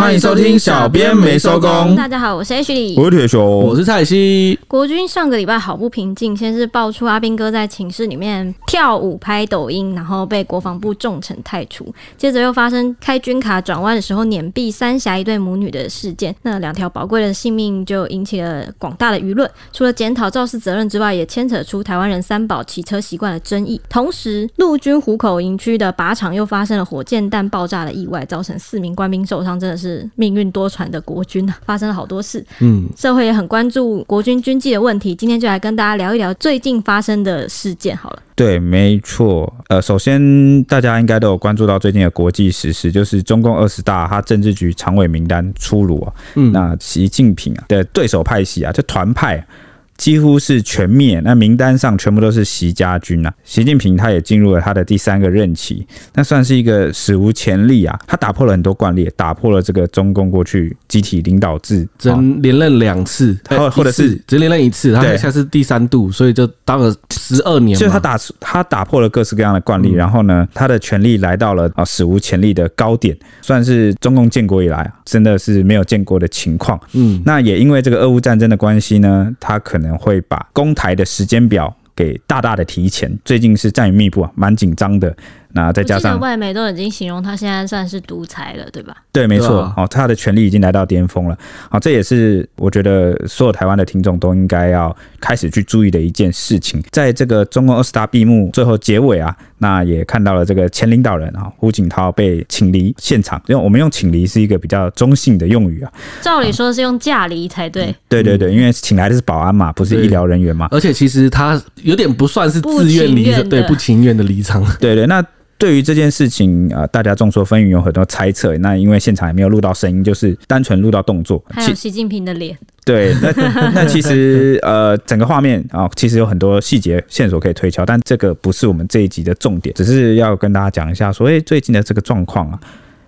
欢迎收听小编没收工。大家好，我是 H 李，我是铁雄，我是蔡西。国军上个礼拜好不平静，先是爆出阿兵哥在寝室里面跳舞拍抖音，然后被国防部重惩太除。接着又发生开军卡转弯的时候碾毙三峡一对母女的事件，那两条宝贵的性命就引起了广大的舆论。除了检讨肇事责任之外，也牵扯出台湾人三宝骑车习惯的争议。同时，陆军虎口营区的靶场又发生了火箭弹爆炸的意外，造成四名官兵受伤，真的是。命运多舛的国军啊，发生了好多事。嗯，社会也很关注国军军纪的问题。今天就来跟大家聊一聊最近发生的事件好了。对，没错。呃，首先大家应该都有关注到最近的国际时事，就是中共二十大，他政治局常委名单出炉啊。嗯，那习近平啊的对手派系啊，就团派。几乎是全灭，那名单上全部都是习家军啊。习近平他也进入了他的第三个任期，那算是一个史无前例啊。他打破了很多惯例，打破了这个中共过去集体领导制，只能连任两次，或或者是只连任一次，他现在是第三度，所以就当了十二年。所以他打他打破了各式各样的惯例，然后呢，他的权力来到了啊史无前例的高点，算是中共建国以来啊真的是没有见过的情况。嗯，那也因为这个俄乌战争的关系呢，他可能。会把攻台的时间表给大大的提前，最近是战云密布啊，蛮紧张的。那再加上外媒都已经形容他现在算是独裁了，对吧？对，没错。哦，他的权力已经来到巅峰了。好，这也是我觉得所有台湾的听众都应该要开始去注意的一件事情。在这个中共二十大闭幕最后结尾啊，那也看到了这个前领导人啊胡锦涛被请离现场。因为我们用请离是一个比较中性的用语啊，照理说是用驾离才对。嗯。对对对，因为请来的是保安嘛，不是医疗人员嘛。而且其实他有点不算是自愿离，对，不情愿的离场。对对，那。对于这件事情啊，大家众说纷纭，有很多猜测。那因为现场也没有录到声音，就是单纯录到动作，还有习近平的脸。对，那 那其实呃，整个画面啊，其实有很多细节线索可以推敲，但这个不是我们这一集的重点，只是要跟大家讲一下，所谓最近的这个状况啊，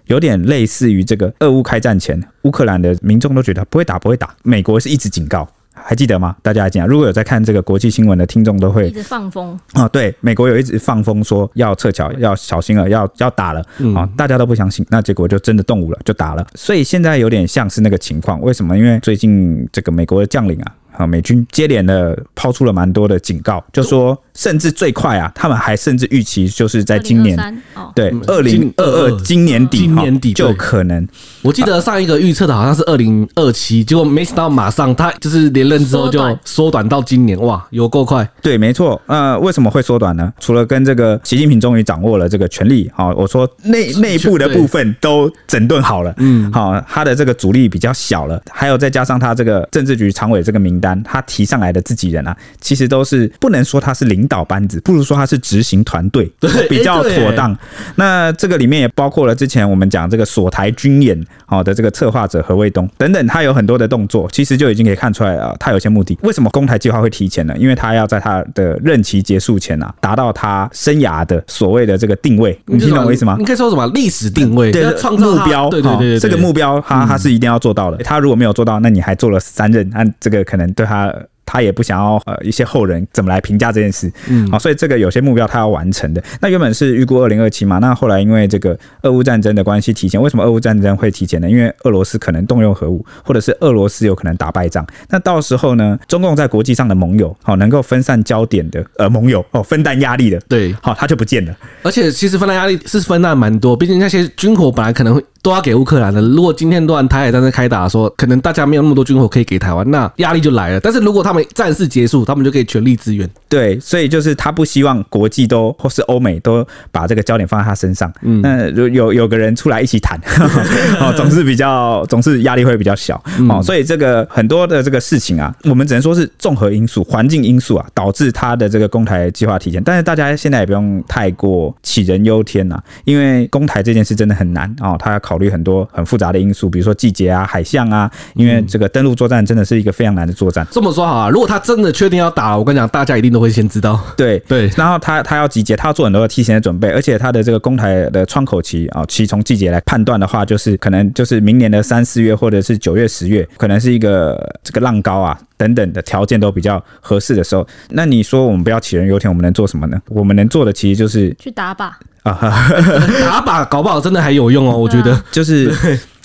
有点类似于这个俄乌开战前，乌克兰的民众都觉得不会打，不会打，美国是一直警告。还记得吗？大家还记得？如果有在看这个国际新闻的听众，都会一直放风啊。对，美国有一直放风说要撤侨，要小心了，要要打了啊。大家都不相信，那结果就真的动武了，就打了。所以现在有点像是那个情况。为什么？因为最近这个美国的将领啊。啊，美军接连的抛出了蛮多的警告，就说甚至最快啊，他们还甚至预期就是在今年，对，二零二二今年底，今年底就可能。我记得上一个预测的好像是二零二七，结果没想到马上他就是连任之后就缩短到今年，哇，有够快。对，没错。呃，为什么会缩短呢？除了跟这个习近平终于掌握了这个权力，好，我说内内部的部分都整顿好了，嗯，好，他的这个阻力比较小了，还有再加上他这个政治局常委这个名。单他提上来的自己人啊，其实都是不能说他是领导班子，不如说他是执行团队，比较妥当。那这个里面也包括了之前我们讲这个锁台军演好的这个策划者何卫东等等，他有很多的动作，其实就已经可以看出来啊，他有些目的。为什么攻台计划会提前呢？因为他要在他的任期结束前啊，达到他生涯的所谓的这个定位。你听懂我意思吗？你可以说什么历史定位？对，创造目标。对对对，这个目标他他是一定要做到的。他如果没有做到，那你还做了三任，那这个可能。对他，他也不想要呃一些后人怎么来评价这件事，嗯，好，所以这个有些目标他要完成的。那原本是预估二零二七嘛，那后来因为这个俄乌战争的关系提前。为什么俄乌战争会提前呢？因为俄罗斯可能动用核武，或者是俄罗斯有可能打败仗。那到时候呢，中共在国际上的盟友，好，能够分散焦点的呃盟友哦，分担压力的，对，好，他就不见了。而且其实分担压力是分担蛮多，毕竟那些军火本来可能会。都要给乌克兰的。如果今天乱台海战争开打，说可能大家没有那么多军火可以给台湾，那压力就来了。但是如果他们战事结束，他们就可以全力支援。对，所以就是他不希望国际都或是欧美都把这个焦点放在他身上。嗯，那有有有个人出来一起谈，哦，总是比较总是压力会比较小。哦，所以这个很多的这个事情啊，我们只能说是综合因素、环境因素啊，导致他的这个攻台计划提前。但是大家现在也不用太过杞人忧天呐，因为攻台这件事真的很难哦，他要考。考虑很多很复杂的因素，比如说季节啊、海象啊，因为这个登陆作战真的是一个非常难的作战。这么说好啊，如果他真的确定要打，我跟你讲，大家一定都会先知道。对对，然后他他要集结，他要做很多的提前的准备，而且他的这个攻台的窗口期啊，其从季节来判断的话，就是可能就是明年的三四月或者是九月十月，可能是一个这个浪高啊等等的条件都比较合适的时候。那你说我们不要杞人忧天，我们能做什么呢？我们能做的其实就是去打靶。啊，打靶搞不好真的还有用哦，我觉得就是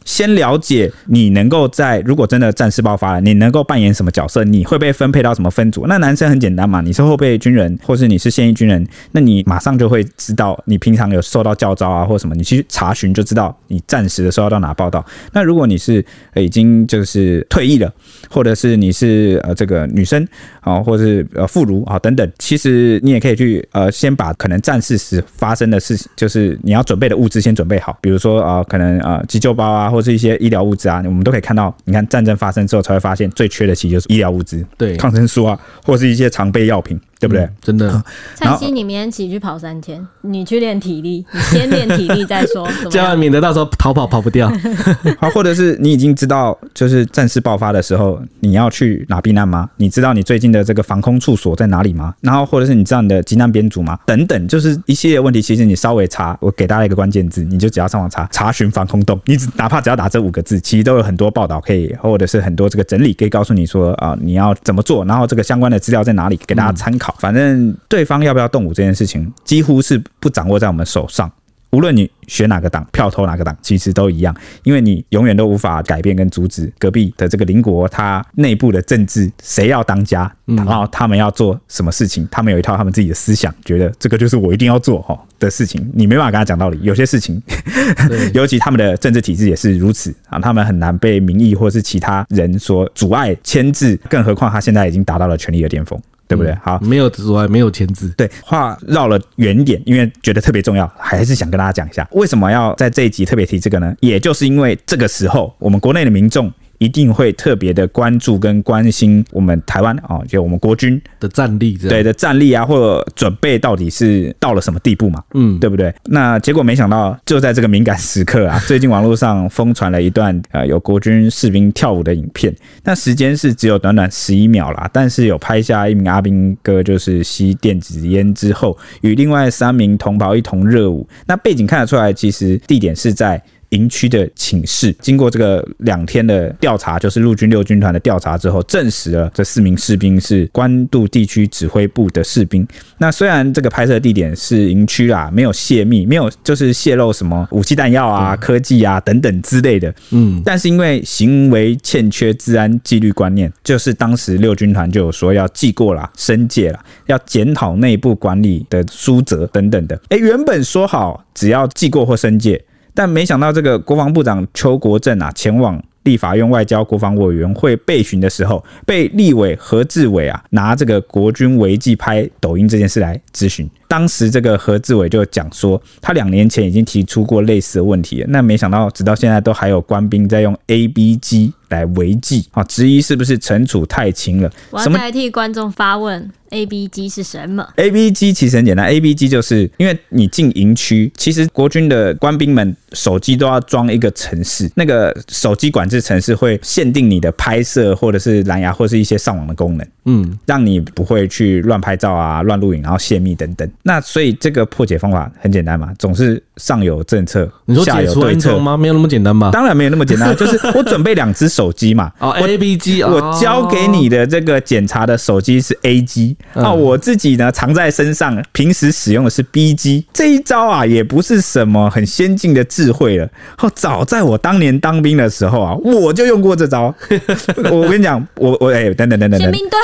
先了解你能够在如果真的战事爆发了，你能够扮演什么角色？你会被分配到什么分组？那男生很简单嘛，你是后备军人，或是你是现役军人，那你马上就会知道你平常有受到教招啊，或什么，你去查询就知道你战时的时候要到哪报道。那如果你是已经就是退役了，或者是你是呃这个女生啊，或是呃妇孺啊等等，其实你也可以去呃先把可能战事时发生的事，就是你要准备的物资先准备好，比如说啊、可能啊、呃、急救包啊，或是一些医疗物资啊，我们都可以看到。你看战争发生之后，才会发现最缺的其实就是医疗物资，对，抗生素啊，或是一些常备药品。对不对？嗯、真的。蔡西，你明天起去跑三千，你去练体力，你先练体力再说，这样免得到时候逃跑跑不掉。好，或者是你已经知道，就是战事爆发的时候，你要去哪避难吗？你知道你最近的这个防空处所在哪里吗？然后，或者是你知道你的急难编组吗？等等，就是一系列问题。其实你稍微查，我给大家一个关键字，你就只要上网查查询防空洞，你只哪怕只要打这五个字，其实都有很多报道可以，或者是很多这个整理可以告诉你说啊、呃，你要怎么做，然后这个相关的资料在哪里，给大家参考。嗯、反正。对方要不要动武这件事情，几乎是不掌握在我们手上。无论你选哪个党，票投哪个党，其实都一样，因为你永远都无法改变跟阻止隔壁的这个邻国他内部的政治，谁要当家，然后他们要做什么事情，他们有一套他们自己的思想，觉得这个就是我一定要做哈的事情，你没办法跟他讲道理。有些事情，尤其他们的政治体制也是如此啊，他们很难被民意或是其他人所阻碍牵制，更何况他现在已经达到了权力的巅峰。对不对？好，没有阻碍，没有签字。对，话绕了远点，因为觉得特别重要，还是想跟大家讲一下，为什么要在这一集特别提这个呢？也就是因为这个时候，我们国内的民众。一定会特别的关注跟关心我们台湾啊，就我们国军的战力，对的战力啊，或者准备到底是到了什么地步嘛？嗯，对不对？那结果没想到，就在这个敏感时刻啊，最近网络上疯传了一段呃有国军士兵跳舞的影片，那时间是只有短短十一秒啦，但是有拍下一名阿兵哥就是吸电子烟之后，与另外三名同袍一同热舞，那背景看得出来，其实地点是在。营区的寝室，经过这个两天的调查，就是陆军六军团的调查之后，证实了这四名士兵是关渡地区指挥部的士兵。那虽然这个拍摄地点是营区啦，没有泄密，没有就是泄露什么武器弹药啊、科技啊等等之类的，嗯，但是因为行为欠缺治安纪律观念，就是当时六军团就有说要记过啦、申诫了，要检讨内部管理的书则等等的。哎，原本说好只要记过或申诫。但没想到，这个国防部长邱国正啊，前往立法院外交国防委员会备询的时候，被立委何志伟啊拿这个国军违纪拍抖音这件事来咨询。当时这个何志伟就讲说，他两年前已经提出过类似的问题，那没想到直到现在都还有官兵在用 AB 机来违纪啊，质疑是不是惩处太轻了？我要代替观众发问。：A B G 是什么？A B G 其实很简单，A B G 就是因为你进营区，其实国军的官兵们手机都要装一个城市，那个手机管制城市会限定你的拍摄或者是蓝牙或是一些上网的功能，嗯，让你不会去乱拍照啊、乱录影，然后泄密等等。那所以这个破解方法很简单嘛，总是上有政策，你说解除安装吗？没有那么简单吧？当然没有那么简单，就是我准备两只手机嘛。哦，A B 机，我交给你的这个检查的手机是 A 机。啊，我自己呢藏在身上，平时使用的是 B 机。这一招啊，也不是什么很先进的智慧了。哦，早在我当年当兵的时候啊，我就用过这招。我跟你讲，我我哎、欸，等等等等，宪兵队，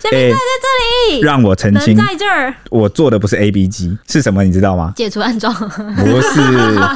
宪兵队在这里，欸、让我澄清，在这儿，我做的不是 A B 机，是什么？你知道吗？解除安装？不是，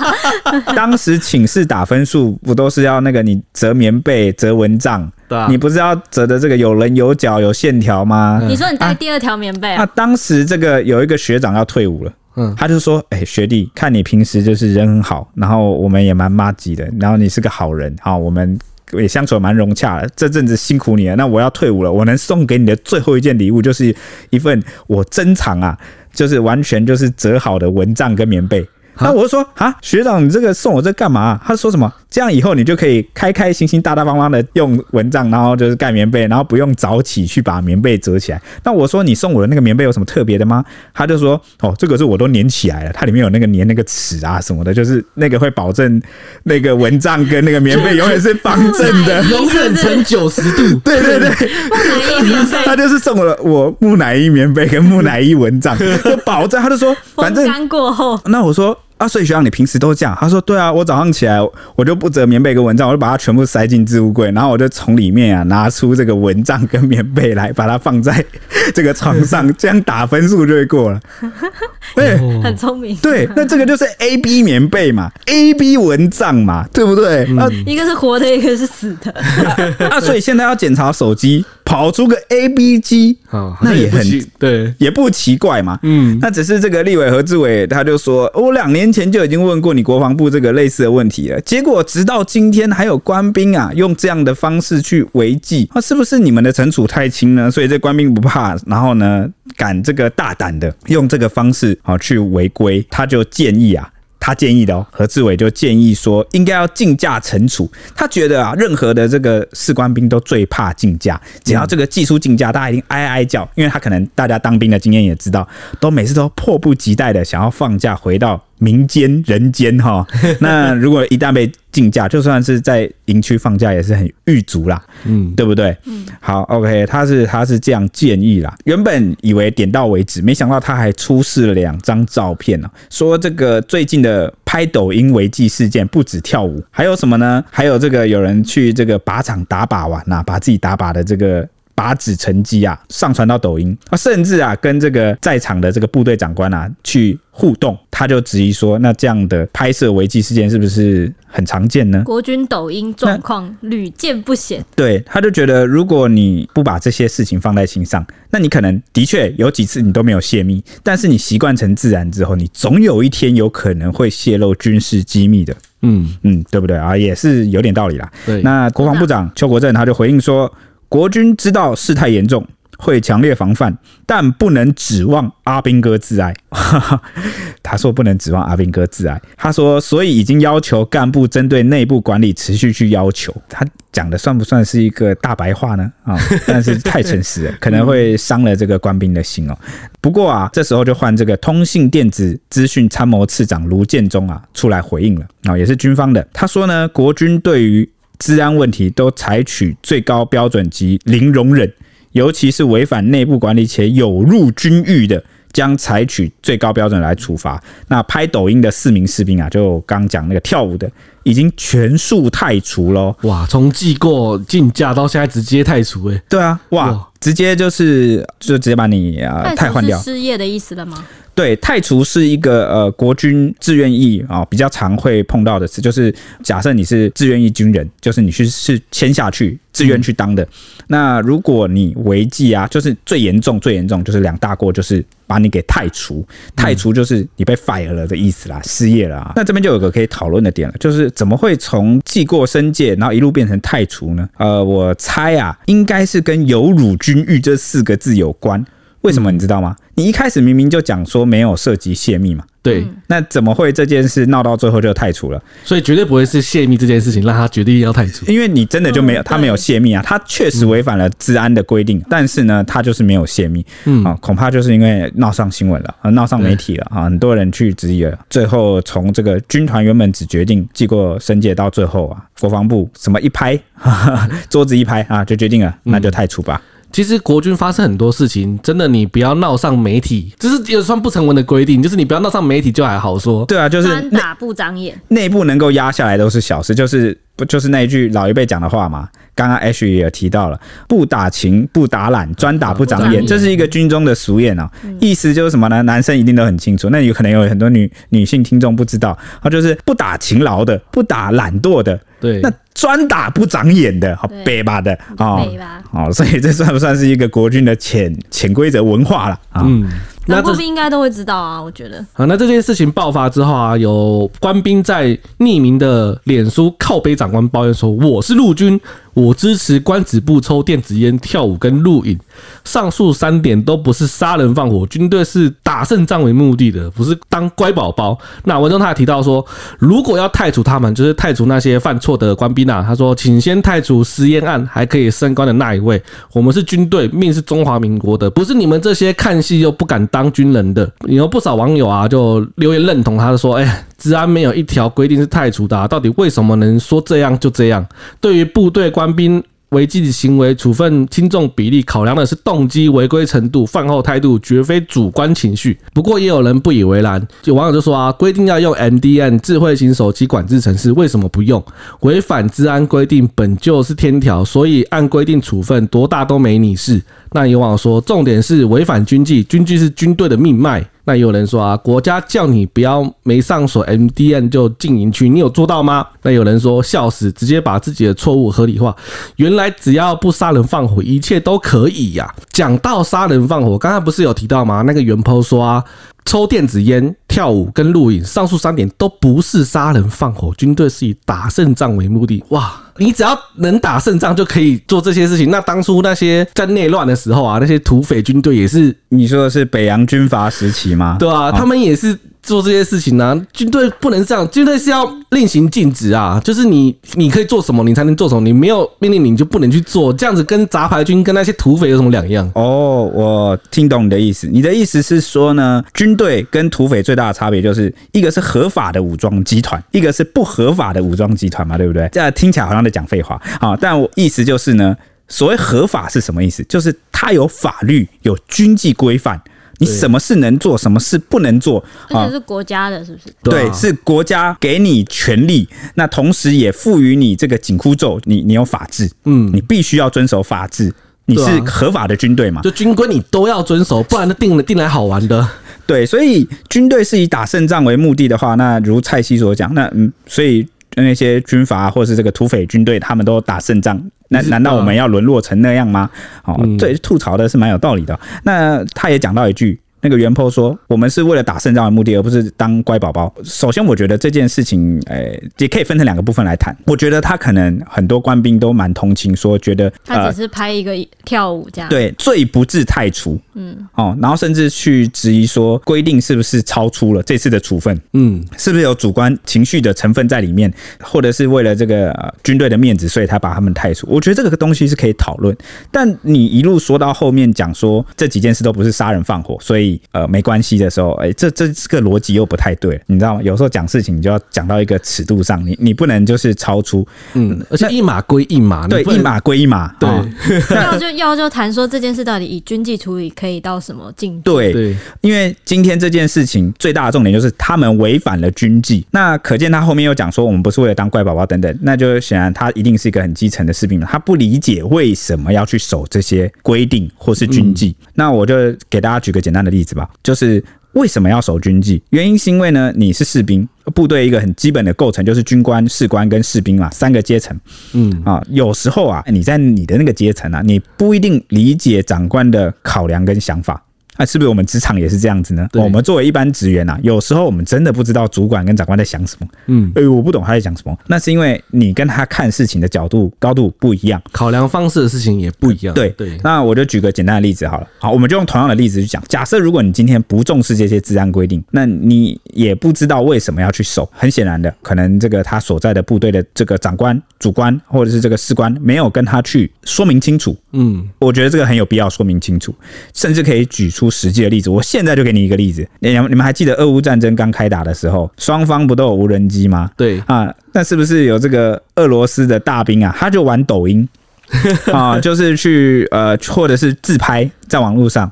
当时寝室打分数不都是要那个你折棉被、折蚊帐？对啊，你不是要折的这个有棱有角有线条吗？你说你带第二条棉被啊？那当时这个有一个学长要退伍了，嗯，他就说：“哎，学弟，看你平时就是人很好，然后我们也蛮妈吉的，然后你是个好人，好，我们也相处蛮融洽的。这阵子辛苦你了，那我要退伍了，我能送给你的最后一件礼物就是一份我珍藏啊，就是完全就是折好的蚊帐跟棉被。那我就说啊，学长，你这个送我这干嘛？他说什么？”这样以后你就可以开开心心、大大方方的用蚊帐，然后就是盖棉被，然后不用早起去把棉被折起来。那我说你送我的那个棉被有什么特别的吗？他就说哦，这个是我都粘起来了，它里面有那个粘那个尺啊什么的，就是那个会保证那个蚊帐跟那个棉被永远是方正的，永远成九十度。对对对，木乃伊，他就是送了我木乃伊棉被跟木乃伊蚊帐，就保证。他就说反正风干过后，那我说啊，所以学长你平时都这样？他说对啊，我早上起来我就不折棉被跟蚊帐，我就把它全部塞进置物柜，然后我就从里面啊拿出这个蚊帐跟棉被来，把它放在这个床上，这样打分数就会过了。对，很聪明。对，那这个就是 A B 棉被嘛，A B 蚊帐嘛，对不对？嗯、啊，一个是活的，一个是死的。啊，所以现在要检查手机。跑出个 A B 机，那也很对，也不奇怪嘛。嗯，那只是这个立委和志伟他就说，我两年年前就已经问过你国防部这个类似的问题了，结果直到今天还有官兵啊用这样的方式去违纪，那是不是你们的惩处太轻呢？所以这官兵不怕，然后呢敢这个大胆的用这个方式啊去违规，他就建议啊。他建议的哦，何志伟就建议说，应该要竞价惩处。他觉得啊，任何的这个士官兵都最怕竞价，只要这个技术竞价，大家一定哀哀叫，因为他可能大家当兵的经验也知道，都每次都迫不及待的想要放假回到。民间人间哈，那如果一旦被竞价，就算是在营区放假也是很狱卒啦，嗯，对不对？嗯，好，OK，他是他是这样建议啦。原本以为点到为止，没想到他还出示了两张照片呢，说这个最近的拍抖音违纪事件不止跳舞，还有什么呢？还有这个有人去这个靶场打靶玩呐，把自己打靶的这个。靶子成绩啊，上传到抖音啊，甚至啊，跟这个在场的这个部队长官啊去互动，他就质疑说，那这样的拍摄违纪事件是不是很常见呢？国军抖音状况屡见不鲜。对，他就觉得，如果你不把这些事情放在心上，那你可能的确有几次你都没有泄密，但是你习惯成自然之后，你总有一天有可能会泄露军事机密的。嗯嗯，对不对啊？也是有点道理啦。对，那国防部长邱国正他就回应说。国军知道事态严重，会强烈防范，但不能指望阿兵哥自爱。他说不能指望阿兵哥自爱。他说，所以已经要求干部针对内部管理持续去要求。他讲的算不算是一个大白话呢？啊，但是太诚实了，可能会伤了这个官兵的心哦。不过啊，这时候就换这个通信电子资讯参谋次长卢建中啊出来回应了啊，也是军方的。他说呢，国军对于资安问题都采取最高标准及零容忍，尤其是违反内部管理且有入军域的，将采取最高标准来处罚。那拍抖音的四名士兵啊，就刚讲那个跳舞的，已经全数汰除喽。哇，从记过竞价到现在直接汰除，哎，对啊，哇，哇直接就是就直接把你啊汰换掉，失业的意思了吗？对，太除是一个呃国军志愿役啊比较常会碰到的词，就是假设你是志愿役军人，就是你去是签下去自愿去当的。嗯、那如果你违纪啊，就是最严重最严重就是两大过，就是把你给太除，太除就是你被 fire 了的意思啦，失业了啊。那这边就有个可以讨论的点了，就是怎么会从记过申诫，然后一路变成太除呢？呃，我猜啊，应该是跟有辱军誉这四个字有关。为什么你知道吗？你一开始明明就讲说没有涉及泄密嘛，对，那怎么会这件事闹到最后就太除了？所以绝对不会是泄密这件事情让他决定要太除，因为你真的就没有，他没有泄密啊，他确实违反了治安的规定，但是呢，他就是没有泄密，嗯。啊，恐怕就是因为闹上新闻了，闹上媒体了啊，很多人去质疑了，最后从这个军团原本只决定记过申诫，到最后啊，国防部什么一拍，桌子一拍啊，就决定了，那就太除吧。其实国军发生很多事情，真的你不要闹上媒体，这是也算不成文的规定，就是你不要闹上媒体就还好说。对啊，就是专打不长眼，内部能够压下来都是小事，就是不就是那一句老一辈讲的话嘛。刚刚 H 也有提到了，不打勤不打懒，专打不长眼，这是一个军中的俗谚啊，意思就是什么呢？男生一定都很清楚，那有可能有很多女女性听众不知道，啊，就是不打勤劳的，不打懒惰的。对，那专打不长眼的，好北吧的啊，好，所以这算不算是一个国军的潜潜规则文化了啊？嗯。那官兵应该都会知道啊，我觉得。好，那这件事情爆发之后啊，有官兵在匿名的脸书靠背长官抱怨说：“我是陆军，我支持官职部抽电子烟、跳舞跟录影，上述三点都不是杀人放火，军队是打胜仗为目的的，不是当乖宝宝。”那文中他还提到说，如果要汰除他们，就是汰除那些犯错的官兵啊。他说：“请先汰除食烟案还可以升官的那一位，我们是军队，命是中华民国的，不是你们这些看戏又不敢。”当军人的，有不少网友啊，就留言认同他，说：“哎，治安没有一条规定是汰除的啊，到底为什么能说这样就这样？对于部队官官兵违纪行为处分轻重比例，考量的是动机、违规程度、犯后态度，绝非主观情绪。不过也有人不以为然，有网友就说啊，规定要用 M D N 智慧型手机管制城市，为什么不用？违反治安规定本就是天条，所以按规定处分，多大都没你事。那有网友说，重点是违反军纪，军纪是军队的命脉。那有人说啊，国家叫你不要没上锁 MDN 就进营区，你有做到吗？那有人说笑死，直接把自己的错误合理化。原来只要不杀人放火，一切都可以呀、讲到杀人放火，刚才不是有提到吗？那个袁抛说啊。抽电子烟、跳舞跟录影，上述三点都不是杀人放火。军队是以打胜仗为目的。哇，你只要能打胜仗就可以做这些事情。那当初那些在内乱的时候啊，那些土匪军队也是，你说的是北洋军阀时期吗？对啊，他们也是。做这些事情呢、啊，军队不能这样，军队是要令行禁止啊，就是你你可以做什么，你才能做什么，你没有命令你就不能去做，这样子跟杂牌军跟那些土匪有什么两样？哦，我听懂你的意思，你的意思是说呢，军队跟土匪最大的差别就是一个是合法的武装集团，一个是不合法的武装集团嘛，对不对？这样听起来好像在讲废话啊，但我意思就是呢，所谓合法是什么意思？就是它有法律，有军纪规范。你什么事能做，什么事不能做，而且是国家的，是不是？对，是国家给你权利，那同时也赋予你这个紧箍咒，你你有法治，嗯，你必须要遵守法治，你是合法的军队嘛？就军规你都要遵守，不然就定了定来好玩的。对，所以军队是以打胜仗为目的的话，那如蔡西所讲，那嗯，所以那些军阀或是这个土匪军队，他们都打胜仗。那难道我们要沦落成那样吗？哦，这吐槽的是蛮有道理的。那他也讲到一句。那个原 po 说，我们是为了打胜仗的目的，而不是当乖宝宝。首先，我觉得这件事情，呃，也可以分成两个部分来谈。我觉得他可能很多官兵都蛮同情，说觉得他只是拍一个跳舞这样，对，罪不至太除，嗯，哦，然后甚至去质疑说规定是不是超出了这次的处分，嗯，是不是有主观情绪的成分在里面，或者是为了这个军队的面子，所以他把他们太除。我觉得这个东西是可以讨论，但你一路说到后面讲说这几件事都不是杀人放火，所以。呃，没关系的时候，哎、欸，这这这个逻辑又不太对，你知道吗？有时候讲事情，你就要讲到一个尺度上，你你不能就是超出，嗯，而且一码归一码，对，一码归一码，对。要就要就谈说这件事到底以军纪处理可以到什么境界？对，对，因为今天这件事情最大的重点就是他们违反了军纪，那可见他后面又讲说我们不是为了当乖宝宝等等，那就显然他一定是一个很基层的士兵嘛，他不理解为什么要去守这些规定或是军纪。嗯、那我就给大家举个简单的例子。就是为什么要守军纪？原因是因为呢，你是士兵，部队一个很基本的构成就是军官、士官跟士兵嘛，三个阶层。嗯啊，有时候啊，你在你的那个阶层啊，你不一定理解长官的考量跟想法。那是不是我们职场也是这样子呢？我们作为一般职员啊，有时候我们真的不知道主管跟长官在想什么。嗯，哎，我不懂他在讲什么。那是因为你跟他看事情的角度高度不一样，考量方式的事情也不一样。对对。那我就举个简单的例子好了。好，我们就用同样的例子去讲。假设如果你今天不重视这些治安规定，那你也不知道为什么要去守。很显然的，可能这个他所在的部队的这个长官、主官或者是这个士官没有跟他去说明清楚。嗯，我觉得这个很有必要说明清楚，甚至可以举出。实际的例子，我现在就给你一个例子。你你们还记得俄乌战争刚开打的时候，双方不都有无人机吗？对啊，那是不是有这个俄罗斯的大兵啊？他就玩抖音 啊，就是去呃，或者是自拍在网络上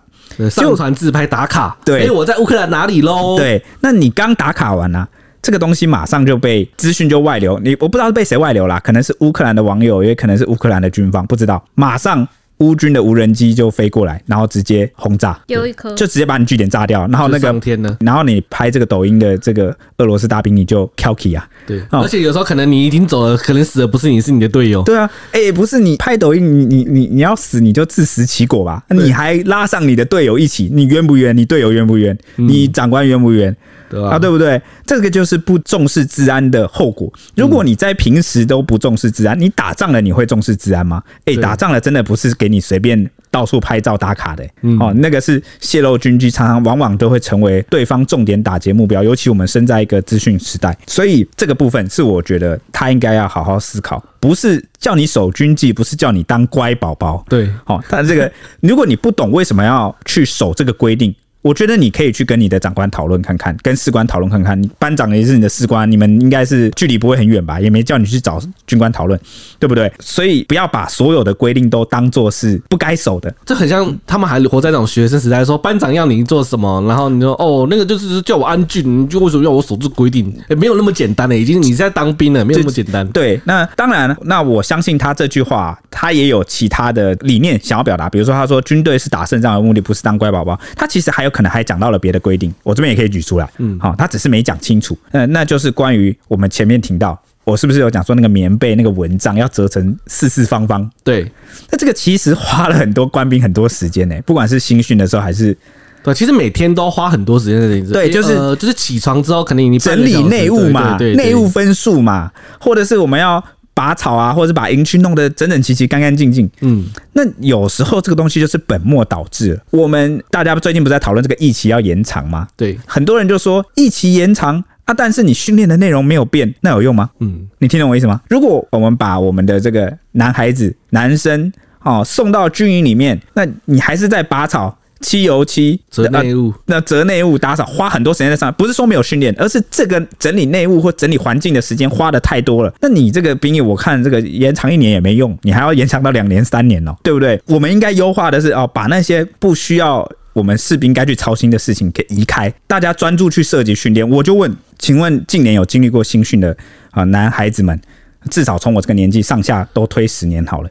上传自拍打卡。对，哎，我在乌克兰哪里喽？对，那你刚打卡完啊，这个东西马上就被资讯就外流。你我不知道是被谁外流啦，可能是乌克兰的网友，也可能是乌克兰的军方，不知道，马上。乌军的无人机就飞过来，然后直接轰炸，丢一颗，就直接把你据点炸掉。然后那个，然后你拍这个抖音的这个俄罗斯大兵，你就 kilky 啊。对，而且有时候可能你已经走了，可能死的不是你，是你的队友。对啊，哎、欸，不是你拍抖音，你你你你要死，你就自食其果吧。你还拉上你的队友一起，你冤不冤？你队友冤不冤？你长官冤不冤？对啊，对不对？这个就是不重视治安的后果。如果你在平时都不重视治安，你打仗了你会重视治安吗？哎，打仗了真的不是给你随便到处拍照打卡的。哦，那个是泄露军机，常常往往都会成为对方重点打击目标。尤其我们身在一个资讯时代，所以这个部分是我觉得他应该要好好思考。不是叫你守军纪，不是叫你当乖宝宝。对，好，但这个如果你不懂为什么要去守这个规定。我觉得你可以去跟你的长官讨论看看，跟士官讨论看看。你班长也是你的士官，你们应该是距离不会很远吧？也没叫你去找军官讨论，对不对？所以不要把所有的规定都当做是不该守的。这很像他们还活在那种学生时代，说班长要你做什么，然后你说哦，那个就是叫我安静，你就为什么要我守住规定？也没有那么简单的，已经你在当兵了，没有那么简单。对，那当然，那我相信他这句话，他也有其他的理念想要表达。比如说，他说军队是打胜仗的目的，不是当乖宝宝。他其实还有。可能还讲到了别的规定，我这边也可以举出来。嗯，好，他只是没讲清楚。嗯，那就是关于我们前面听到，我是不是有讲说那个棉被那个蚊帐要折成四四方方？对，那这个其实花了很多官兵很多时间呢，不管是新训的时候还是对，其实每天都花很多时间在对，就是、呃、就是起床之后肯定你整理内务嘛，内务分数嘛，或者是我们要。拔草啊，或者是把营区弄得整整齐齐、干干净净。嗯，那有时候这个东西就是本末倒置。我们大家最近不是在讨论这个疫期要延长吗？对，很多人就说疫期延长啊，但是你训练的内容没有变，那有用吗？嗯，你听懂我意思吗？如果我们把我们的这个男孩子、男生哦送到军营里面，那你还是在拔草。漆油漆、折内务，那折内务、打扫，花很多时间在上面。不是说没有训练，而是这个整理内务或整理环境的时间花的太多了。那你这个兵役，我看这个延长一年也没用，你还要延长到两年、三年哦，对不对？我们应该优化的是哦，把那些不需要我们士兵该去操心的事情给移开，大家专注去射击训练。我就问，请问近年有经历过新训的啊男孩子们，至少从我这个年纪上下都推十年好了，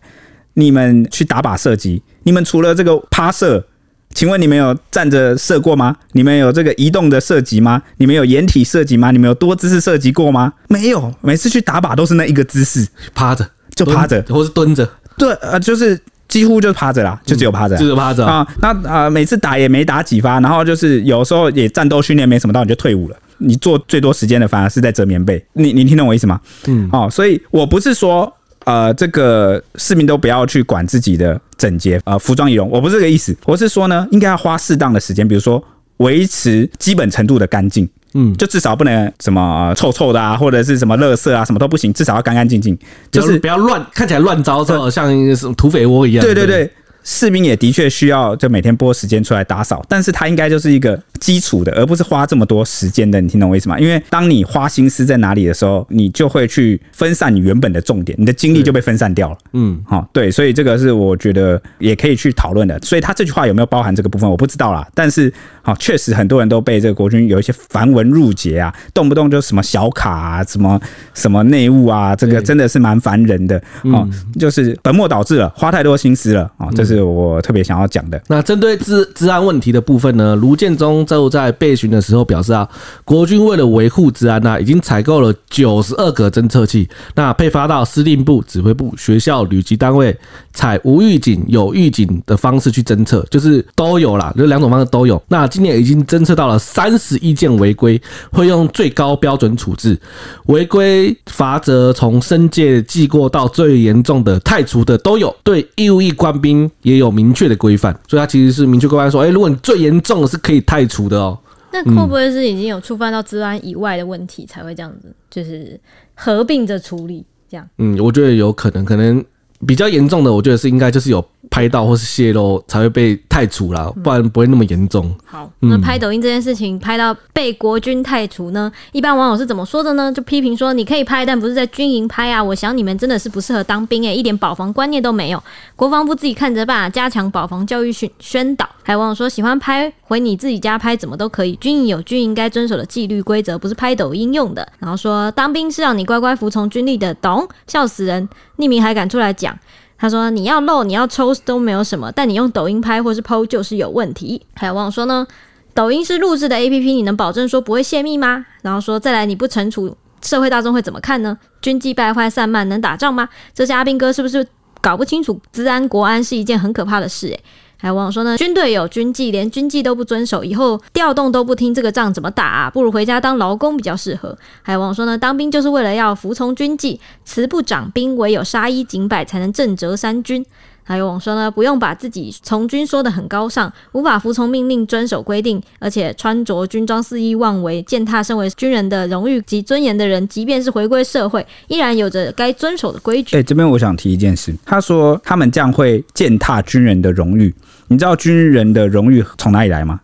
你们去打靶射击，你们除了这个趴射。请问你们有站着射过吗？你们有这个移动的射击吗？你们有掩体射击吗？你们有多姿势射击过吗？没有，每次去打靶都是那一个姿势，趴着就趴着，或是蹲着。对，呃，就是几乎就趴着啦，就只有趴着，就只有趴着啊。那啊，每次打也没打几发，然后就是有时候也战斗训练没什么到，你就退伍了。你做最多时间的反而是在折棉被。你你听懂我意思吗？嗯，哦，所以我不是说。呃，这个市民都不要去管自己的整洁，呃，服装仪容，我不是这个意思，我是说呢，应该要花适当的时间，比如说维持基本程度的干净，嗯，就至少不能什么、呃、臭臭的啊，或者是什么垃圾啊，什么都不行，至少要干干净净，就是不要乱，看起来乱糟糟，像什么土匪窝一样。对对对。士兵也的确需要就每天拨时间出来打扫，但是他应该就是一个基础的，而不是花这么多时间的。你听懂我意思吗？因为当你花心思在哪里的时候，你就会去分散你原本的重点，你的精力就被分散掉了。嗯，好，对，所以这个是我觉得也可以去讨论的。所以他这句话有没有包含这个部分，我不知道啦。但是，好，确实很多人都被这个国军有一些繁文缛节啊，动不动就什么小卡啊，什么什么内务啊，这个真的是蛮烦人的。哦，就是本末倒置了，花太多心思了啊，这是。我特别想要讲的。那针对治治安问题的部分呢，卢建中就在备询的时候表示啊，国军为了维护治安啊，已经采购了九十二个侦测器，那配发到司令部、指挥部、学校、旅级单位，采无预警、有预警的方式去侦测，就是都有啦，就两种方式都有。那今年已经侦测到了三十一件违规，会用最高标准处置，违规罚则从申诫记过到最严重的太除的都有。对义务役官兵。也有明确的规范，所以它其实是明确规范说，哎，如果你最严重的是可以太除的哦。那会不会是已经有触犯到治安以外的问题才会这样子，就是合并着处理这样？嗯，我觉得有可能，可能比较严重的，我觉得是应该就是有。拍到或是泄露才会被太除啦，不然不会那么严重。好，那拍抖音这件事情拍到被国军太除呢？一般网友是怎么说的呢？就批评说，你可以拍，但不是在军营拍啊！我想你们真的是不适合当兵诶、欸，一点保防观念都没有。国防部自己看着办，加强保防教育宣宣导。还有网友说，喜欢拍回你自己家拍，怎么都可以。军营有军营该遵守的纪律规则，不是拍抖音用的。然后说，当兵是让你乖乖服从军令的，懂？笑死人！匿名还敢出来讲。他说：“你要露，你要抽都没有什么，但你用抖音拍或是 PO 就是有问题。”还有网友说呢：“抖音是录制的 APP，你能保证说不会泄密吗？”然后说：“再来，你不惩处，社会大众会怎么看呢？军纪败坏散漫，能打仗吗？这些阿兵哥是不是搞不清楚治安国安是一件很可怕的事、欸？”还有网友说呢，军队有军纪，连军纪都不遵守，以后调动都不听，这个仗怎么打？不如回家当劳工比较适合。还有网友说呢，当兵就是为了要服从军纪，慈不掌兵，唯有杀一儆百，才能正折三军。还有网说呢，不用把自己从军说得很高尚，无法服从命令、遵守规定，而且穿着军装肆意妄为，践踏身为军人的荣誉及尊严的人，即便是回归社会，依然有着该遵守的规矩。哎，这边我想提一件事，他说他们这样会践踏军人的荣誉。你知道军人的荣誉从哪里来吗？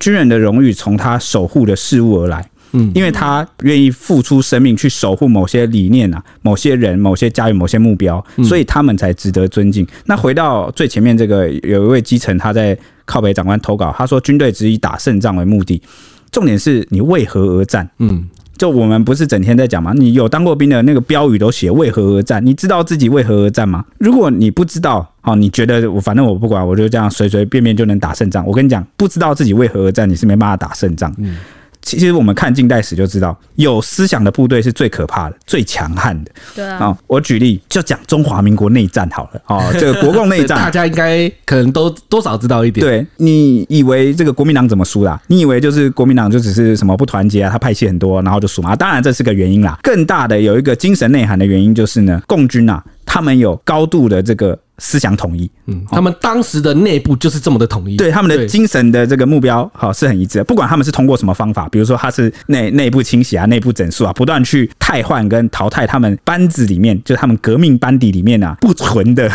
军人的荣誉从他守护的事物而来。嗯，因为他愿意付出生命去守护某些理念啊，某些人、某些家园、某些目标，所以他们才值得尊敬。那回到最前面这个，有一位基层他在靠北长官投稿，他说军队只以打胜仗为目的，重点是你为何而战？嗯，就我们不是整天在讲吗？你有当过兵的那个标语都写为何而战？你知道自己为何而战吗？如果你不知道，好，你觉得我反正我不管，我就这样随随便便就能打胜仗？我跟你讲，不知道自己为何而战，你是没办法打胜仗。嗯。其实我们看近代史就知道，有思想的部队是最可怕的、最强悍的。对啊，我举例就讲中华民国内战好了。哦，这个国共内战，大家应该可能都多少知道一点。对，你以为这个国民党怎么输啦？你以为就是国民党就只是什么不团结啊？他派系很多，然后就输嘛？当然这是个原因啦。更大的有一个精神内涵的原因就是呢，共军啊，他们有高度的这个。思想统一，嗯，他们当时的内部就是这么的统一，对他们的精神的这个目标，好是很一致的。不管他们是通过什么方法，比如说他是内内部清洗啊、内部整肃啊，不断去汰换跟淘汰他们班子里面，就是他们革命班底里面啊不纯的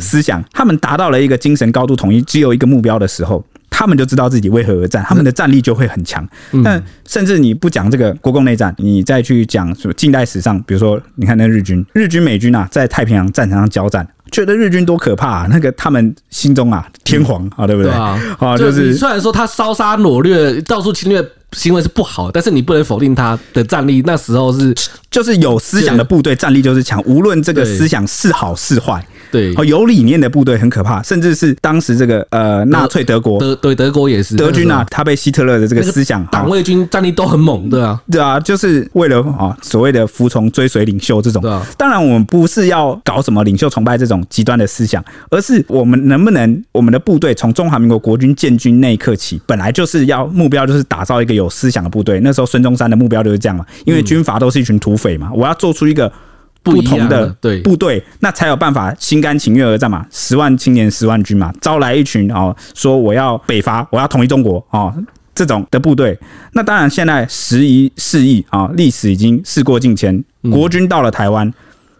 思想，他们达到了一个精神高度统一，只有一个目标的时候，他们就知道自己为何而战，他们的战力就会很强。但甚至你不讲这个国共内战，你再去讲什么近代史上，比如说你看那日军、日军、美军啊，在太平洋战场上交战。觉得日军多可怕啊！那个他们心中啊，天皇啊，对不对？啊，就是虽然说他烧杀掳掠、到处侵略行为是不好，但是你不能否定他的战力。那时候是就是有思想的部队战力就是强，无论这个思想是好是坏。对，有理念的部队很可怕，甚至是当时这个呃纳粹德国，德对德国也是德军啊，他被希特勒的这个思想党卫军战力都很猛，对啊，对啊，就是为了啊所谓的服从追随领袖这种。当然我们不是要搞什么领袖崇拜这种极端的思想，而是我们能不能我们的部队从中华民国国军建军那一刻起，本来就是要目标就是打造一个有思想的部队。那时候孙中山的目标就是这样嘛，因为军阀都是一群土匪嘛，我要做出一个。不同的对部队，那才有办法心甘情愿而战嘛。十万青年十万军嘛，招来一群哦，说我要北伐，我要统一中国哦，这种的部队。那当然，现在时移世易啊，历史已经事过境迁，国军到了台湾。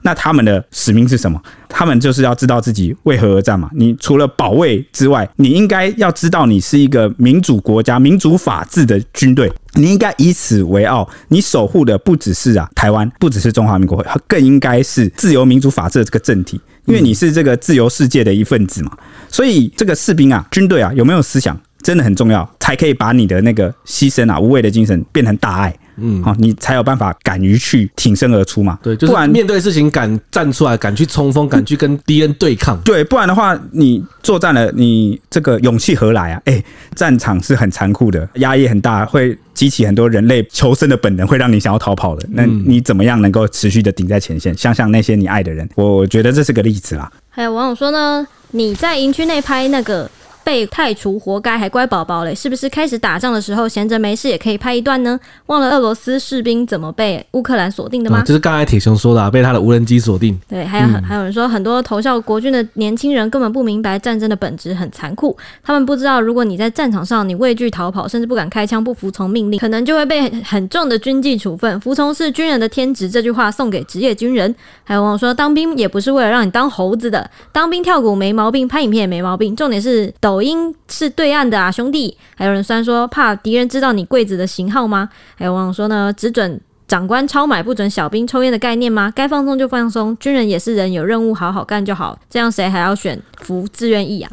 那他们的使命是什么？他们就是要知道自己为何而战嘛。你除了保卫之外，你应该要知道你是一个民主国家、民主法治的军队，你应该以此为傲。你守护的不只是啊台湾，不只是中华民国，更应该是自由民主法治的这个政体，因为你是这个自由世界的一份子嘛。所以这个士兵啊，军队啊，有没有思想真的很重要，才可以把你的那个牺牲啊、无畏的精神变成大爱。嗯，好，你才有办法敢于去挺身而出嘛。对，就是不然面对事情敢站出来，敢去冲锋，敢去跟敌人对抗。对，不然的话，你作战了，你这个勇气何来啊？哎、欸，战场是很残酷的，压力很大，会激起很多人类求生的本能，会让你想要逃跑的。那你怎么样能够持续的顶在前线？想想那些你爱的人，我觉得这是个例子啦。还有网友说呢，你在营区内拍那个。被太除活该还乖宝宝嘞，是不是开始打仗的时候闲着没事也可以拍一段呢？忘了俄罗斯士兵怎么被乌克兰锁定的吗？嗯、就是刚才铁雄说的、啊，被他的无人机锁定。对，还有、嗯、还有人说，很多投效国军的年轻人根本不明白战争的本质很残酷，他们不知道如果你在战场上你畏惧逃跑，甚至不敢开枪，不服从命令，可能就会被很重的军纪处分。服从是军人的天职，这句话送给职业军人。还有网友说，当兵也不是为了让你当猴子的，当兵跳舞没毛病，拍影片也没毛病，重点是抖。抖音是对岸的啊，兄弟！还有人虽然说怕敌人知道你柜子的型号吗？还有网友说呢，只准长官超买，不准小兵抽烟的概念吗？该放松就放松，军人也是人，有任务好好干就好，这样谁还要选服自愿役啊？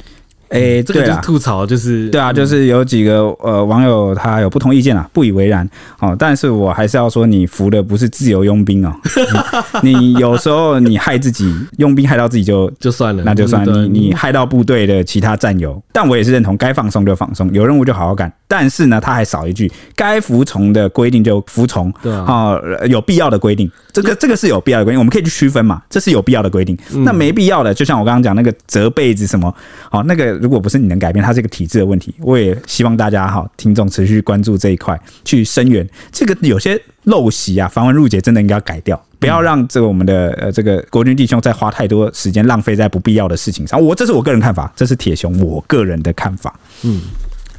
哎、欸，这个就是吐槽，就是对啊，就是有几个呃网友他有不同意见啊，不以为然哦。但是我还是要说，你服的不是自由佣兵哦。你有时候你害自己，佣兵害到自己就就算了，那就算了。你你害到部队的其他战友，但我也是认同，该放松就放松，有任务就好好干。但是呢，他还少一句，该服从的规定就服从，对啊、哦，有必要的规定，这个这个是有必要的规定，我们可以去区分嘛，这是有必要的规定。那没必要的，就像我刚刚讲那个折被子什么，好、哦，那个。如果不是你能改变，它是一个体制的问题。我也希望大家哈，听众持续关注这一块，去声援这个有些陋习啊，繁文缛节真的应该要改掉，不要让这个我们的呃这个国军弟兄再花太多时间浪费在不必要的事情上。我这是我个人看法，这是铁雄我个人的看法。嗯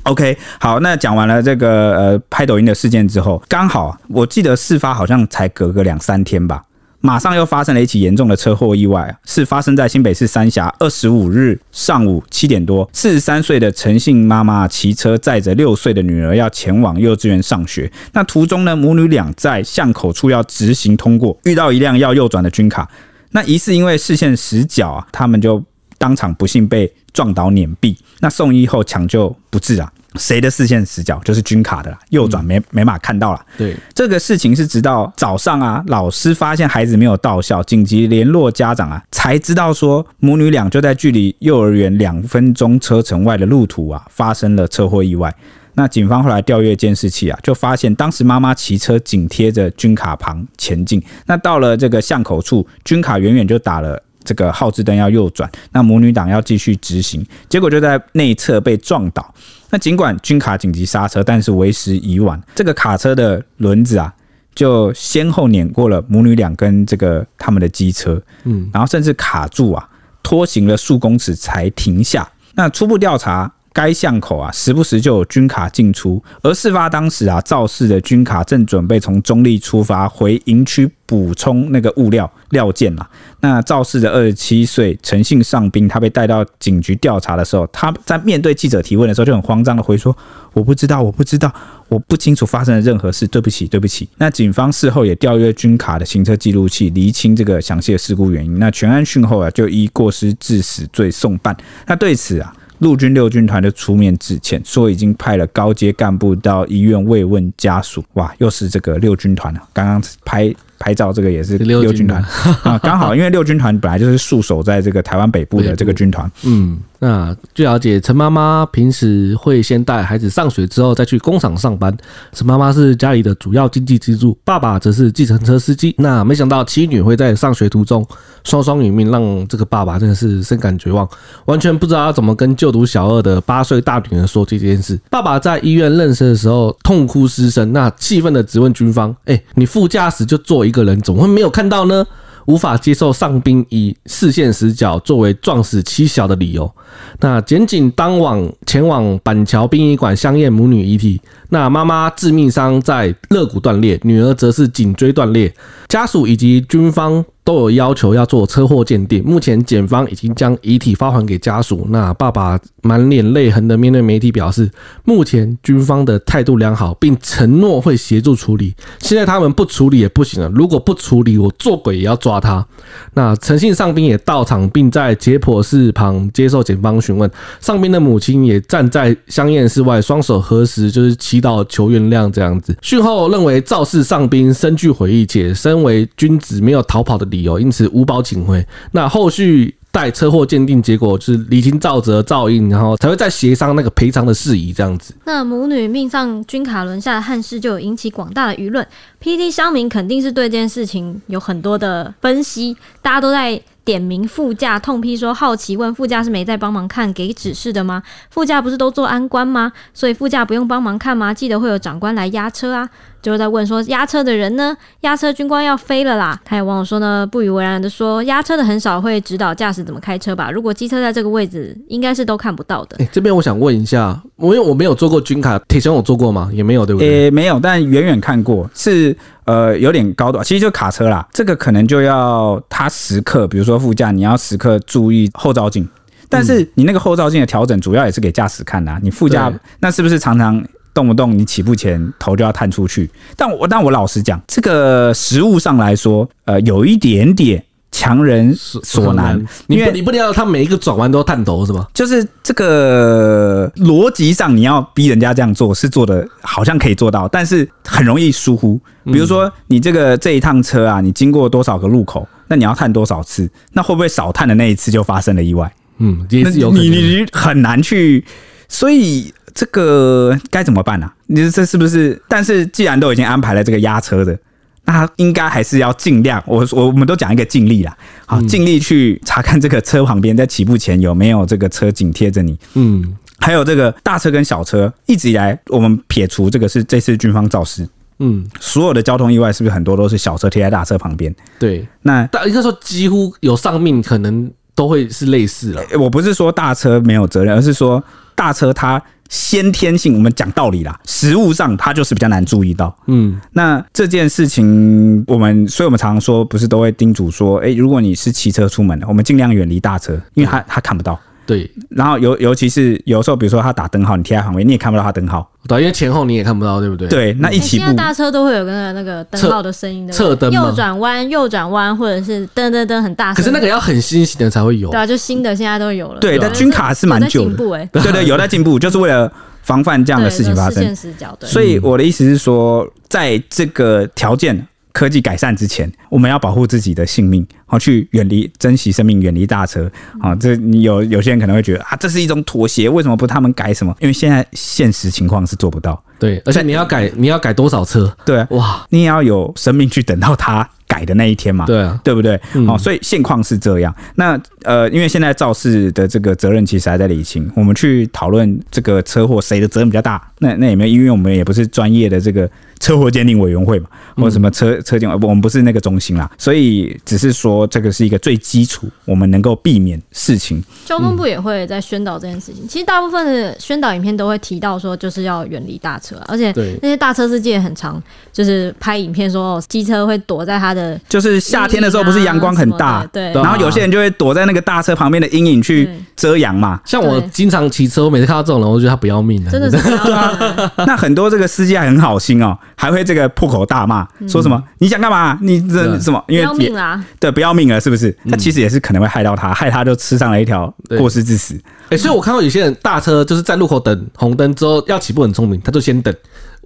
，OK，好，那讲完了这个呃拍抖音的事件之后，刚好我记得事发好像才隔个两三天吧。马上又发生了一起严重的车祸意外，是发生在新北市三峡二十五日上午七点多，四十三岁的陈姓妈妈骑车载着六岁的女儿要前往幼稚园上学。那途中呢，母女俩在巷口处要直行通过，遇到一辆要右转的军卡。那疑似因为视线死角啊，他们就当场不幸被撞倒碾毙。那送医后抢救不治啊。谁的视线死角就是军卡的啦，右转没没法看到了。对，这个事情是直到早上啊，老师发现孩子没有到校，紧急联络家长啊，才知道说母女俩就在距离幼儿园两分钟车程外的路途啊，发生了车祸意外。那警方后来调阅监视器啊，就发现当时妈妈骑车紧贴着军卡旁前进，那到了这个巷口处，军卡远远就打了。这个号志灯要右转，那母女党要继续直行，结果就在内侧被撞倒。那尽管军卡紧急刹车，但是为时已晚。这个卡车的轮子啊，就先后碾过了母女俩跟这个他们的机车，嗯，然后甚至卡住啊，拖行了数公尺才停下。那初步调查。该巷口啊，时不时就有军卡进出。而事发当时啊，肇事的军卡正准备从中立出发回营区补充那个物料料件嘛。那肇事的二十七岁陈姓上兵，他被带到警局调查的时候，他在面对记者提问的时候就很慌张的回说：“我不知道，我不知道，我不清楚发生了任何事，对不起，对不起。”那警方事后也调阅军卡的行车记录器，厘清这个详细的事故原因。那全案讯后啊，就依过失致死罪送办。那对此啊。陆军六军团就出面致歉，说已经派了高阶干部到医院慰问家属。哇，又是这个六军团啊，刚刚拍。拍照这个也是六军团啊，刚好因为六军团本来就是驻守在这个台湾北部的这个军团。嗯，那据了解，陈妈妈平时会先带孩子上学之后再去工厂上班。陈妈妈是家里的主要经济支柱，爸爸则是计程车司机。那没想到妻女会在上学途中双双殒命，让这个爸爸真的是深感绝望，完全不知道要怎么跟就读小二的八岁大女儿说这件事。爸爸在医院认识的时候痛哭失声，那气愤的质问军方：“哎，你副驾驶就坐一个人，怎么会没有看到呢？无法接受上兵以视线死角作为撞死妻小的理由。那检警当晚前往板桥殡仪馆相验母女遗体。那妈妈致命伤在肋骨断裂，女儿则是颈椎断裂。家属以及军方。都有要求要做车祸鉴定，目前检方已经将遗体发还给家属。那爸爸满脸泪痕的面对媒体表示，目前军方的态度良好，并承诺会协助处理。现在他们不处理也不行了，如果不处理，我做鬼也要抓他。那陈姓上兵也到场，并在解剖室旁接受检方询问。上兵的母亲也站在香艳室外，双手合十，就是祈祷求原谅这样子。讯后认为肇事上兵深具悔意，且身为君子没有逃跑的理由，因此无保请回。那后续待车祸鉴定结果就是厘清肇责肇因，然后才会再协商那个赔偿的事宜。这样子。那母女命丧军卡轮下的憾事，就有引起广大的舆论。PT 乡民肯定是对这件事情有很多的分析，大家都在。点名副驾痛批说，好奇问副驾是没在帮忙看给指示的吗？副驾不是都做安官吗？所以副驾不用帮忙看吗？记得会有长官来压车啊。就在问说压车的人呢？压车军官要飞了啦。还有网友说呢，不以为然的说压车的很少会指导驾驶怎么开车吧？如果机车在这个位置，应该是都看不到的。哎、欸，这边我想问一下，我因为我没有做过军卡，铁雄有做过吗？也没有对不对？诶、欸，没有，但远远看过是。呃，有点高度，其实就卡车啦。这个可能就要他时刻，比如说副驾，你要时刻注意后照镜。但是你那个后照镜的调整，主要也是给驾驶看的啊。你副驾那是不是常常动不动你起步前头就要探出去？但我但我老实讲，这个实物上来说，呃，有一点点。强人所难，因为你不能要他每一个转弯都探头是吧？就是这个逻辑上，你要逼人家这样做是做的，好像可以做到，但是很容易疏忽。比如说，你这个这一趟车啊，你经过多少个路口，那你要探多少次？那会不会少探的那一次就发生了意外？嗯，也是有你很难去，所以这个该怎么办呢、啊？你说这是不是？但是既然都已经安排了这个押车的。那应该还是要尽量，我我我们都讲一个尽力啦，好，尽力去查看这个车旁边在起步前有没有这个车紧贴着你，嗯，还有这个大车跟小车，一直以来我们撇除这个是这次军方肇事，嗯，所有的交通意外是不是很多都是小车贴在大车旁边？对，那大应该说几乎有丧命可能都会是类似了。我不是说大车没有责任，而是说大车它先天性，我们讲道理啦，实物上它就是比较难注意到。嗯，那这件事情，我们所以我们常常说，不是都会叮嘱说，哎，如果你是骑车出门的，我们尽量远离大车，因为它它看不到。对，然后尤尤其是有时候，比如说他打灯号，你贴在旁边，你也看不到他灯号。对，因为前后你也看不到，对不对？对，那一起步，现在大车都会有个那个灯号的声音的，侧灯右转弯，右转弯，或者是噔噔噔很大声。可是那个要很新型的才会有。对啊，就新的现在都有了。对，但军卡是蛮旧的。对对，有在进步，就是为了防范这样的事情发生。所以我的意思是说，在这个条件。科技改善之前，我们要保护自己的性命，好去远离、珍惜生命，远离大车。好，这你有有些人可能会觉得啊，这是一种妥协，为什么不他们改什么？因为现在现实情况是做不到。对，而且你要改，你要改多少车？对啊，哇，你也要有生命去等到它改的那一天嘛？对啊，对不对？哦，所以现况是这样。那呃，因为现在肇事的这个责任其实还在厘清，我们去讨论这个车祸谁的责任比较大？那那也没有，因为我们也不是专业的这个。车祸鉴定委员会嘛，或者什么车车鉴，我们不是那个中心啦，所以只是说这个是一个最基础，我们能够避免事情。交通部也会在宣导这件事情。其实大部分的宣导影片都会提到说，就是要远离大车，而且那些大车司机也很常，就是拍影片说机车会躲在他的，就是夏天的时候不是阳光很大，对，然后有些人就会躲在那个大车旁边的阴影去遮阳嘛。像我经常骑车，我每次看到这种人，我觉得他不要命了，真的是不要命。那很多这个司机还很好心哦。还会这个破口大骂，说什么？你想干嘛？你这什么？因为不要命啦！对，不要命了，是不是？他其实也是可能会害到他，害他就吃上了一条过失致死。哎，所以我看到有些人大车就是在路口等红灯之后要起步，很聪明，他就先等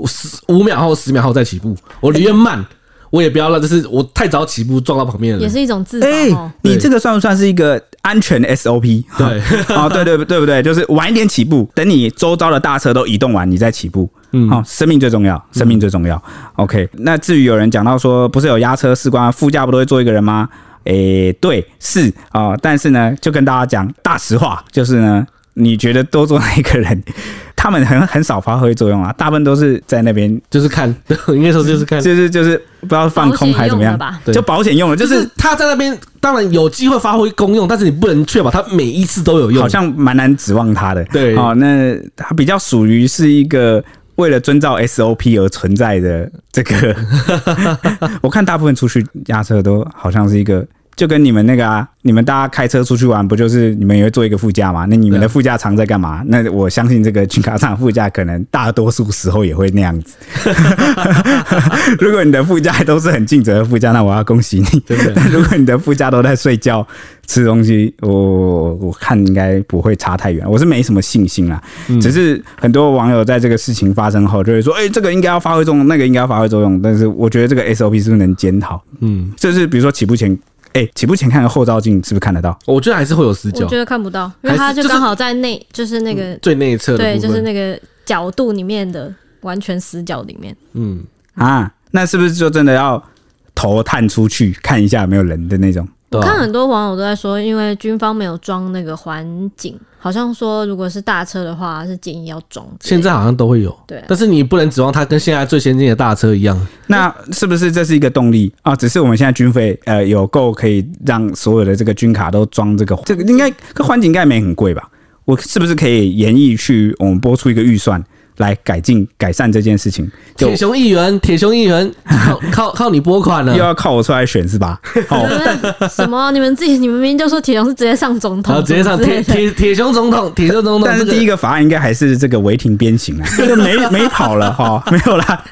十五秒后、十秒后再起步。我宁愿慢，我也不要让，就是我太早起步撞到旁边的人，也是一种自保。哎，你这个算不算是一个安全 SOP？对，啊，对对对不对？就是晚一点起步，等你周遭的大车都移动完，你再起步。嗯，好，生命最重要，生命最重要。嗯、OK，那至于有人讲到说，不是有押车士官，副驾不都会坐一个人吗？诶、欸，对，是啊、呃，但是呢，就跟大家讲大实话，就是呢，你觉得多坐那一个人？他们很很少发挥作用啊，大部分都是在那边就是看，应该说就是看，就是就是不知道放空还是怎么样，就保险用的，就是他在那边当然有机会发挥功用，但是你不能确保他每一次都有用，好像蛮难指望他的。对，哦，那他比较属于是一个为了遵照 SOP 而存在的这个，我看大部分出去押车都好像是一个。就跟你们那个啊，你们大家开车出去玩，不就是你们也会坐一个副驾吗？那你们的副驾常在干嘛？那我相信这个军卡上副驾可能大多数时候也会那样子。如果你的副驾都是很尽责的副驾，那我要恭喜你。但 如果你的副驾都在睡觉、吃东西，我我看应该不会差太远。我是没什么信心啦，只是很多网友在这个事情发生后就会说：“哎，这个应该要发挥作用，那个应该要发挥作用。”但是我觉得这个 SOP 是不是能检讨？嗯，就是比如说起步前。哎，起步前看个后照镜是不是看得到？我觉得还是会有死角。我觉得看不到，因为它就刚好在内，就是那个最内侧的，对，就是那个角度里面的完全死角里面。嗯啊，那是不是就真的要头探出去看一下有没有人的那种？我看很多网友都在说，因为军方没有装那个环景，好像说如果是大车的话，是建议要装。现在好像都会有，对，但是你不能指望它跟现在最先进的大车一样。那是不是这是一个动力啊？只是我们现在军费呃有够可以让所有的这个军卡都装这个，这个应该这环景应该没很贵吧？我是不是可以研议去我们拨出一个预算？来改进改善这件事情，铁熊议员，铁熊议员，靠 靠靠你拨款了，又要靠我出来选是吧？好，什么？你们自己，你们明明就说铁雄是直接上总统，直接上铁铁铁熊总统，铁雄总统。但是第一个法案应该还是这个违停鞭刑啊，就 没没跑了哈，没有啦，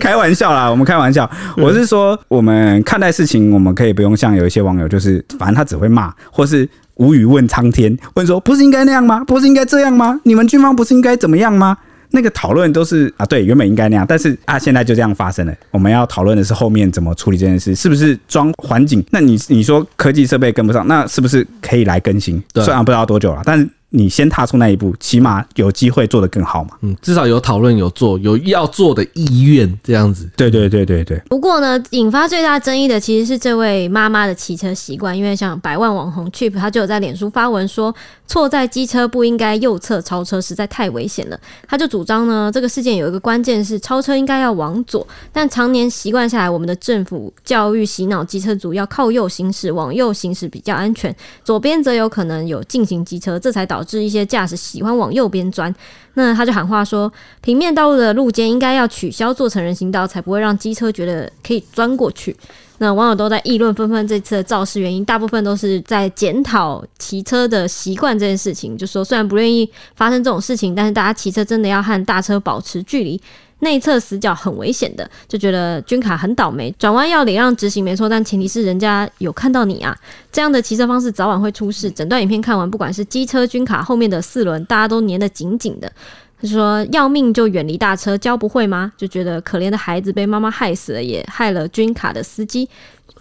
开玩笑啦，我们开玩笑。我是说，我们看待事情，我们可以不用像有一些网友，就是反正他只会骂，或是无语问苍天，问说不是应该那样吗？不是应该这样吗？你们军方不是应该怎么样吗？那个讨论都是啊，对，原本应该那样，但是啊，现在就这样发生了。我们要讨论的是后面怎么处理这件事，是不是装环境？那你你说科技设备跟不上，那是不是可以来更新？对虽然不知道多久了，但是。你先踏出那一步，起码有机会做得更好嘛。嗯，至少有讨论、有做、有要做的意愿，这样子。对对对对对。不过呢，引发最大争议的其实是这位妈妈的骑车习惯，因为像百万网红 Chip，他就有在脸书发文说，错在机车不应该右侧超车，实在太危险了。他就主张呢，这个事件有一个关键是超车应该要往左，但常年习惯下来，我们的政府教育洗脑机车族要靠右行驶，往右行驶比较安全，左边则有可能有进行机车，这才导致一些驾驶喜欢往右边钻。那他就喊话说，平面道路的路肩应该要取消，做成人行道，才不会让机车觉得可以钻过去。那网友都在议论纷纷，这次的肇事原因大部分都是在检讨骑车的习惯这件事情。就说虽然不愿意发生这种事情，但是大家骑车真的要和大车保持距离，内侧死角很危险的，就觉得军卡很倒霉。转弯要礼让直行没错，但前提是人家有看到你啊。这样的骑车方式早晚会出事。整段影片看完，不管是机车、军卡后面的四轮，大家都粘得紧紧的。他说：“要命就远离大车，教不会吗？就觉得可怜的孩子被妈妈害死了，也害了军卡的司机。”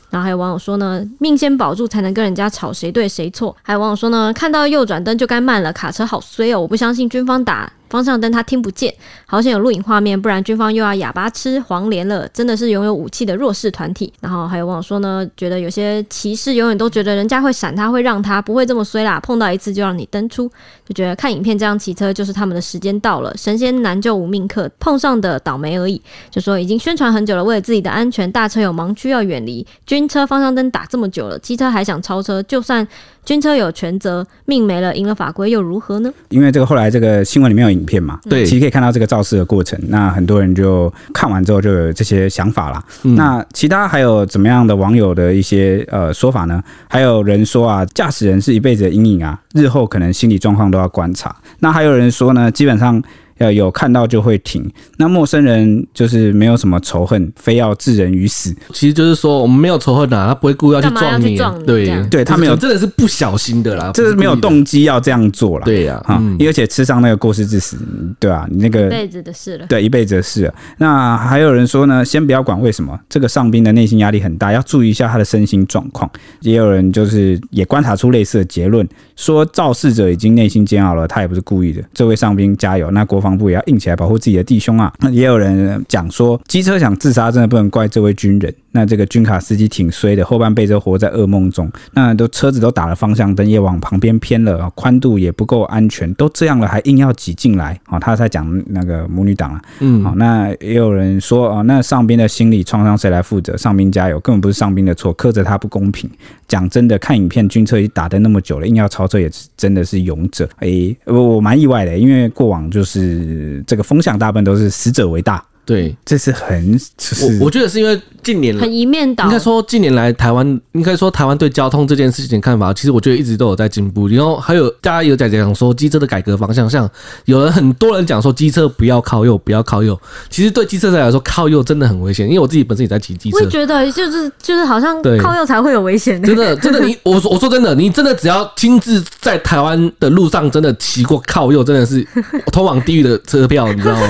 然后还有网友说呢：“命先保住才能跟人家吵谁对谁错。”还有网友说呢：“看到右转灯就该慢了，卡车好衰哦！我不相信军方打。”方向灯他听不见，好像有录影画面，不然军方又要哑巴吃黄连了。真的是拥有武器的弱势团体。然后还有网友说呢，觉得有些骑士永远都觉得人家会闪他，会让他，不会这么衰啦。碰到一次就让你登出，就觉得看影片这样骑车就是他们的时间到了。神仙难救无命客，碰上的倒霉而已。就说已经宣传很久了，为了自己的安全，大车有盲区要远离。军车方向灯打这么久了，机车还想超车，就算。军车有全责，命没了，赢了法规又如何呢？因为这个后来这个新闻里面有影片嘛，对，其实可以看到这个肇事的过程。那很多人就看完之后就有这些想法啦。嗯、那其他还有怎么样的网友的一些呃说法呢？还有人说啊，驾驶人是一辈子的阴影啊，日后可能心理状况都要观察。那还有人说呢，基本上。要有看到就会停，那陌生人就是没有什么仇恨，非要置人于死。其实就是说我们没有仇恨啊，他不会故意要去撞你，撞你对对，他没有，真的是不小心的啦，这是没有动机要这样做啦。对呀，啊，嗯，而且吃上那个过失致死，对啊，你那个一辈子的事了，对，一辈子的事了。那还有人说呢，先不要管为什么，这个上宾的内心压力很大，要注意一下他的身心状况。也有人就是也观察出类似的结论，说肇事者已经内心煎熬了，他也不是故意的。这位上宾加油，那国防。防部也要硬起来保护自己的弟兄啊！那也有人讲说，机车想自杀，真的不能怪这位军人。那这个军卡司机挺衰的，后半辈子活在噩梦中。那都车子都打了方向灯，也往旁边偏了，宽度也不够安全，都这样了还硬要挤进来啊！他在讲那个母女档啊，嗯，好，那也有人说啊，那上宾的心理创伤谁来负责？上宾加油，根本不是上宾的错，苛责他不公平。讲真的，看影片，军车打灯那么久了，硬要超车也真的是勇者。哎、欸，我我蛮意外的，因为过往就是这个风向大部分都是死者为大。对，这是很，我我觉得是因为近年来很一面倒，应该说近年来台湾，应该说台湾对交通这件事情的看法，其实我觉得一直都有在进步。然后还有大家有在讲说机车的改革方向，像有人很多人讲说机车不要靠右，不要靠右。其实对机车来说，靠右真的很危险，因为我自己本身也在骑机车，我也觉得就是就是好像靠右才会有危险。真的真的，你 我我说真的，你真的只要亲自在台湾的路上真的骑过靠右，真的是 通往地狱的车票，你知道吗？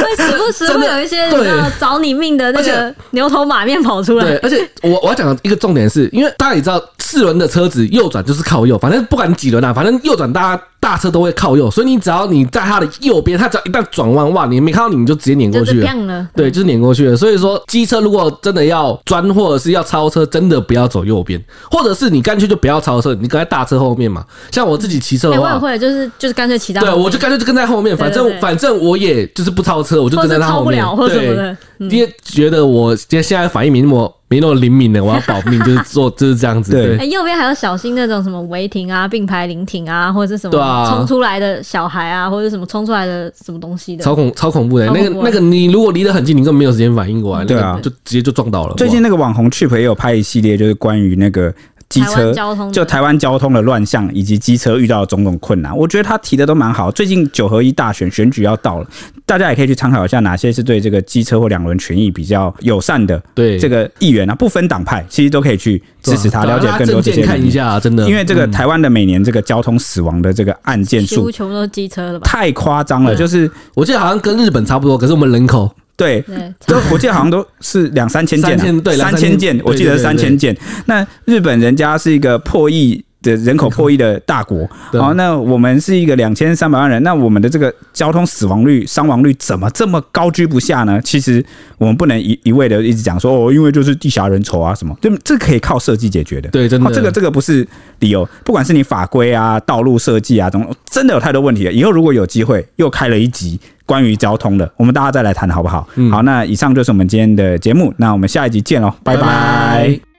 会时不时会有一些要找你命的那个牛头马面跑出来。对，而且我我要讲的一个重点是，因为大家也知道，四轮的车子右转就是靠右，反正不管你几轮啊，反正右转大家大车都会靠右，所以你只要你在它的右边，它只要一旦转弯，哇，你没看到你，你就直接碾过去了。了对，就是碾过去了。所以说，机车如果真的要钻或者是要超车，真的不要走右边，或者是你干脆就不要超车，你跟在大车后面嘛。像我自己骑车的话，欸、我也会就是就是干脆骑到，对，我就干脆就跟在后面，反正反正我也就是不超车，我就跟在他后面。对，因为、嗯、觉得我现在反应没那么。没那么灵敏的，我要保命，就是做 就是这样子。对，哎，右边还要小心那种什么违停啊、并排临停啊，或者是什么冲出来的小孩啊，或者什么冲出来的什么东西的，超恐超恐怖的。那个那个，你如果离得很近，你根本没有时间反应过来，对啊，就直接就撞到了。最近那个网红 Chip 也有拍一系列，就是关于那个。机车就台湾交通的乱象，以及机车遇到的种种困难，我觉得他提的都蛮好。最近九合一大选选举要到了，大家也可以去参考一下哪些是对这个机车或两轮权益比较友善的。对这个议员啊，不分党派，其实都可以去支持他，了解更多这些。看一下，真的，因为这个台湾的每年这个交通死亡的这个案件数，全部都是机车了吧？太夸张了，就是我记得好像跟日本差不多，可是我们人口。对，都我记得好像都是两三千件，对，三千件，我记得是三千件。那日本人家是一个破亿的人口破亿的大国，好，那我们是一个两千三百万人，那我们的这个交通死亡率、伤亡率怎么这么高居不下呢？其实我们不能一一味的一直讲说哦，因为就是地狭人稠啊什么，就这可以靠设计解决的。对，真的，这个这个不是理由，不管是你法规啊、道路设计啊，总真的有太多问题了。以后如果有机会又开了一集关于交通的，我们大家再来谈好不好？好，那以上就是我们今天的节目，那我们下一集见喽，拜拜。拜拜。